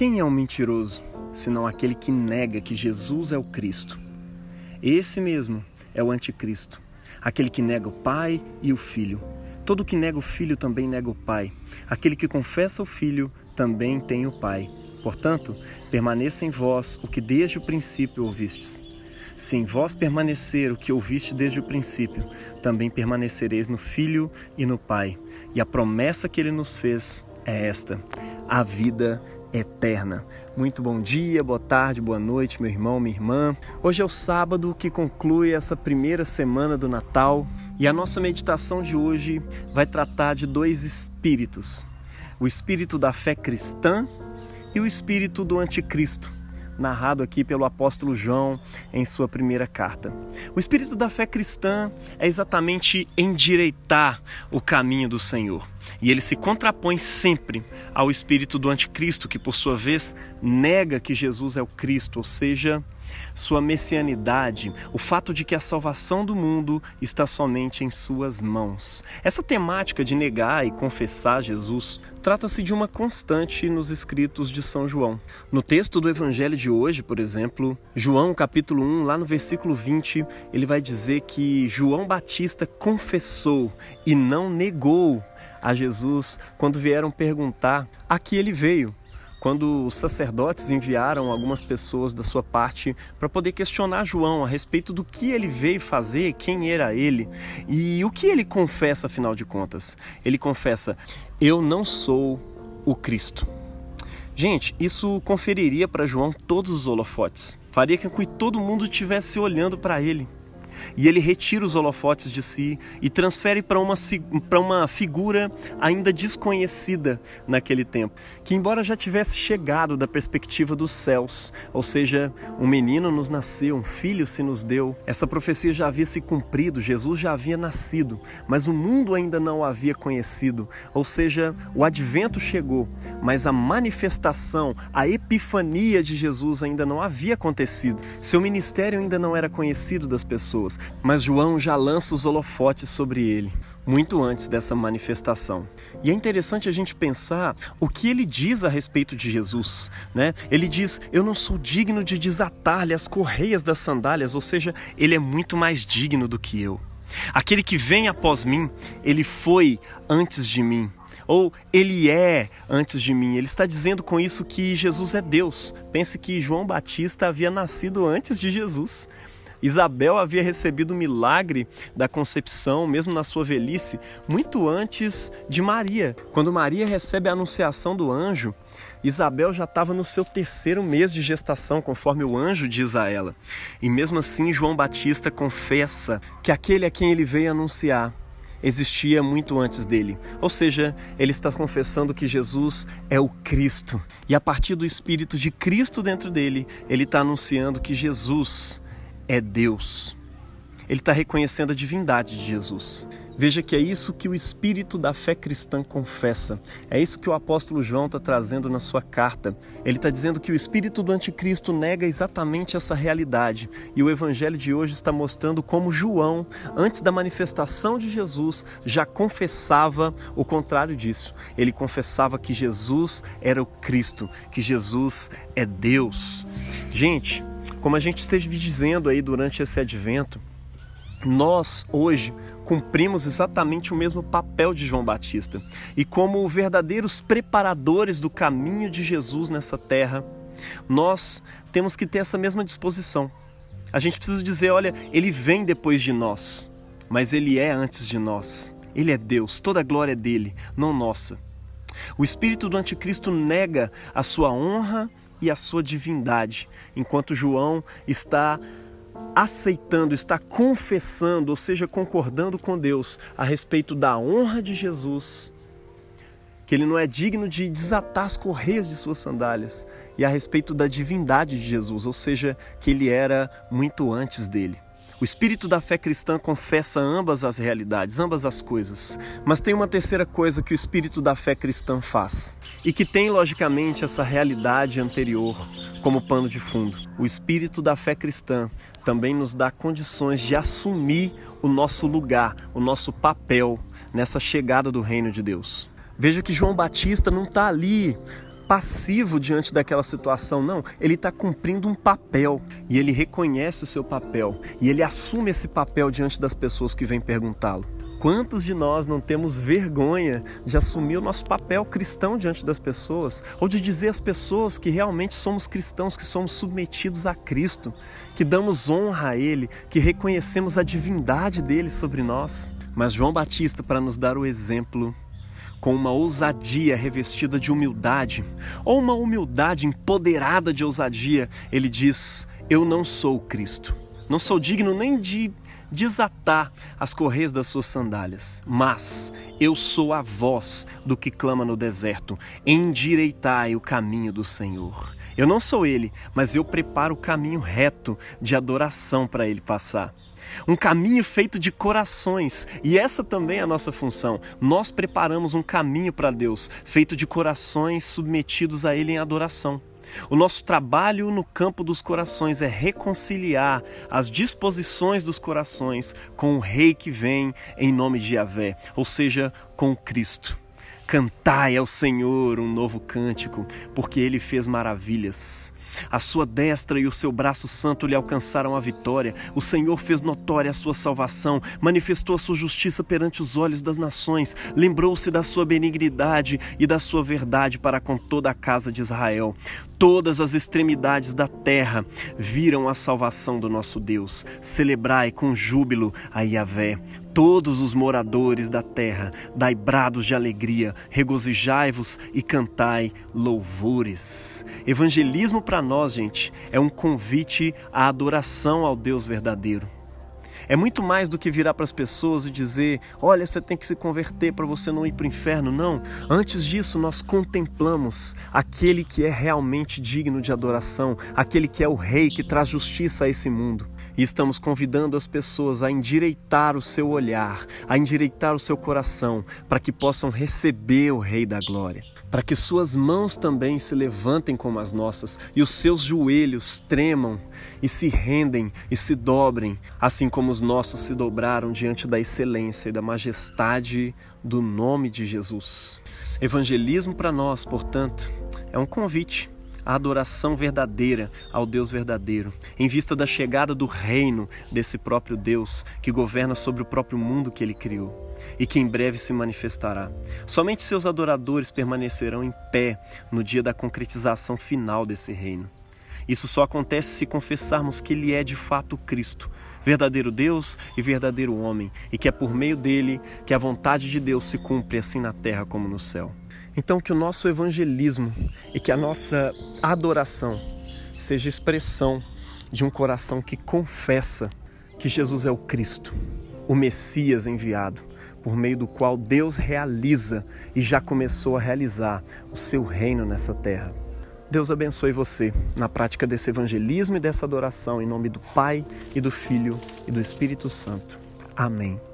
Quem é um mentiroso, senão aquele que nega que Jesus é o Cristo? Esse mesmo é o anticristo, aquele que nega o Pai e o Filho. Todo que nega o Filho também nega o Pai. Aquele que confessa o Filho também tem o Pai. Portanto, permaneça em vós o que desde o princípio ouvistes. Se em vós permanecer o que ouviste desde o princípio, também permanecereis no Filho e no Pai. E a promessa que ele nos fez é esta: a vida eterna. Muito bom dia, boa tarde, boa noite, meu irmão, minha irmã. Hoje é o sábado que conclui essa primeira semana do Natal e a nossa meditação de hoje vai tratar de dois espíritos: o espírito da fé cristã e o espírito do anticristo narrado aqui pelo apóstolo João em sua primeira carta. O espírito da fé cristã é exatamente endireitar o caminho do Senhor. E ele se contrapõe sempre ao espírito do anticristo, que por sua vez nega que Jesus é o Cristo, ou seja, sua messianidade, o fato de que a salvação do mundo está somente em suas mãos. Essa temática de negar e confessar Jesus trata-se de uma constante nos escritos de São João. No texto do evangelho de hoje, por exemplo, João capítulo 1, lá no versículo 20, ele vai dizer que João Batista confessou e não negou a Jesus quando vieram perguntar a que ele veio quando os sacerdotes enviaram algumas pessoas da sua parte para poder questionar João a respeito do que ele veio fazer, quem era ele e o que ele confessa afinal de contas. Ele confessa: Eu não sou o Cristo. Gente, isso conferiria para João todos os holofotes, faria com que todo mundo estivesse olhando para ele e ele retira os holofotes de si e transfere para uma, para uma figura ainda desconhecida naquele tempo, que embora já tivesse chegado da perspectiva dos céus, ou seja, um menino nos nasceu, um filho se nos deu, essa profecia já havia se cumprido, Jesus já havia nascido, mas o mundo ainda não o havia conhecido, ou seja, o advento chegou, mas a manifestação, a epifania de Jesus ainda não havia acontecido, seu ministério ainda não era conhecido das pessoas pessoas, mas João já lança os holofotes sobre ele muito antes dessa manifestação. E é interessante a gente pensar o que ele diz a respeito de Jesus, né? Ele diz: "Eu não sou digno de desatar-lhe as correias das sandálias", ou seja, ele é muito mais digno do que eu. Aquele que vem após mim, ele foi antes de mim. Ou ele é antes de mim. Ele está dizendo com isso que Jesus é Deus. Pense que João Batista havia nascido antes de Jesus. Isabel havia recebido o milagre da concepção, mesmo na sua velhice, muito antes de Maria. Quando Maria recebe a anunciação do anjo, Isabel já estava no seu terceiro mês de gestação, conforme o anjo diz a ela. E mesmo assim, João Batista confessa que aquele a quem ele veio anunciar existia muito antes dele. Ou seja, ele está confessando que Jesus é o Cristo. E a partir do Espírito de Cristo dentro dele, ele está anunciando que Jesus é Deus. Ele está reconhecendo a divindade de Jesus. Veja que é isso que o espírito da fé cristã confessa. É isso que o apóstolo João está trazendo na sua carta. Ele está dizendo que o espírito do anticristo nega exatamente essa realidade. E o evangelho de hoje está mostrando como João, antes da manifestação de Jesus, já confessava o contrário disso. Ele confessava que Jesus era o Cristo, que Jesus é Deus. Gente, como a gente esteve dizendo aí durante esse advento, nós hoje cumprimos exatamente o mesmo papel de João Batista. E como verdadeiros preparadores do caminho de Jesus nessa terra, nós temos que ter essa mesma disposição. A gente precisa dizer, olha, ele vem depois de nós, mas ele é antes de nós. Ele é Deus, toda a glória é dele, não nossa. O espírito do anticristo nega a sua honra e a sua divindade, enquanto João está aceitando, está confessando, ou seja, concordando com Deus a respeito da honra de Jesus, que ele não é digno de desatar as correias de suas sandálias, e a respeito da divindade de Jesus, ou seja, que ele era muito antes dele. O espírito da fé cristã confessa ambas as realidades, ambas as coisas. Mas tem uma terceira coisa que o espírito da fé cristã faz e que tem, logicamente, essa realidade anterior como pano de fundo. O espírito da fé cristã também nos dá condições de assumir o nosso lugar, o nosso papel nessa chegada do reino de Deus. Veja que João Batista não está ali passivo diante daquela situação, não. Ele está cumprindo um papel e ele reconhece o seu papel e ele assume esse papel diante das pessoas que vêm perguntá-lo. Quantos de nós não temos vergonha de assumir o nosso papel cristão diante das pessoas, ou de dizer às pessoas que realmente somos cristãos, que somos submetidos a Cristo, que damos honra a Ele, que reconhecemos a divindade dele sobre nós? Mas João Batista, para nos dar o exemplo, com uma ousadia revestida de humildade, ou uma humildade empoderada de ousadia, ele diz: Eu não sou Cristo. Não sou digno nem de desatar as correias das suas sandálias. Mas eu sou a voz do que clama no deserto: endireitai o caminho do Senhor. Eu não sou ele, mas eu preparo o caminho reto de adoração para ele passar. Um caminho feito de corações, e essa também é a nossa função. Nós preparamos um caminho para Deus, feito de corações submetidos a Ele em adoração. O nosso trabalho no campo dos corações é reconciliar as disposições dos corações com o Rei que vem em nome de Yahvé, ou seja, com Cristo. Cantai ao Senhor um novo cântico, porque ele fez maravilhas. A sua destra e o seu braço santo lhe alcançaram a vitória. O Senhor fez notória a sua salvação, manifestou a sua justiça perante os olhos das nações, lembrou-se da sua benignidade e da sua verdade para com toda a casa de Israel. Todas as extremidades da terra viram a salvação do nosso Deus. Celebrai com júbilo a Yahvé. Todos os moradores da terra, dai brados de alegria, regozijai-vos e cantai louvores. Evangelismo para nós, gente, é um convite à adoração ao Deus verdadeiro. É muito mais do que virar para as pessoas e dizer: olha, você tem que se converter para você não ir para o inferno. Não. Antes disso, nós contemplamos aquele que é realmente digno de adoração, aquele que é o Rei que traz justiça a esse mundo. E estamos convidando as pessoas a endireitar o seu olhar, a endireitar o seu coração, para que possam receber o Rei da Glória para que suas mãos também se levantem como as nossas e os seus joelhos tremam e se rendem e se dobrem, assim como os nossos se dobraram diante da excelência e da majestade do nome de Jesus. Evangelismo para nós, portanto, é um convite à adoração verdadeira ao Deus verdadeiro, em vista da chegada do reino desse próprio Deus que governa sobre o próprio mundo que ele criou e que em breve se manifestará. Somente seus adoradores permanecerão em pé no dia da concretização final desse reino. Isso só acontece se confessarmos que Ele é de fato Cristo, verdadeiro Deus e verdadeiro homem, e que é por meio dele que a vontade de Deus se cumpre assim na terra como no céu. Então, que o nosso evangelismo e que a nossa adoração seja expressão de um coração que confessa que Jesus é o Cristo, o Messias enviado, por meio do qual Deus realiza e já começou a realizar o seu reino nessa terra. Deus abençoe você na prática desse evangelismo e dessa adoração em nome do Pai e do Filho e do Espírito Santo. Amém.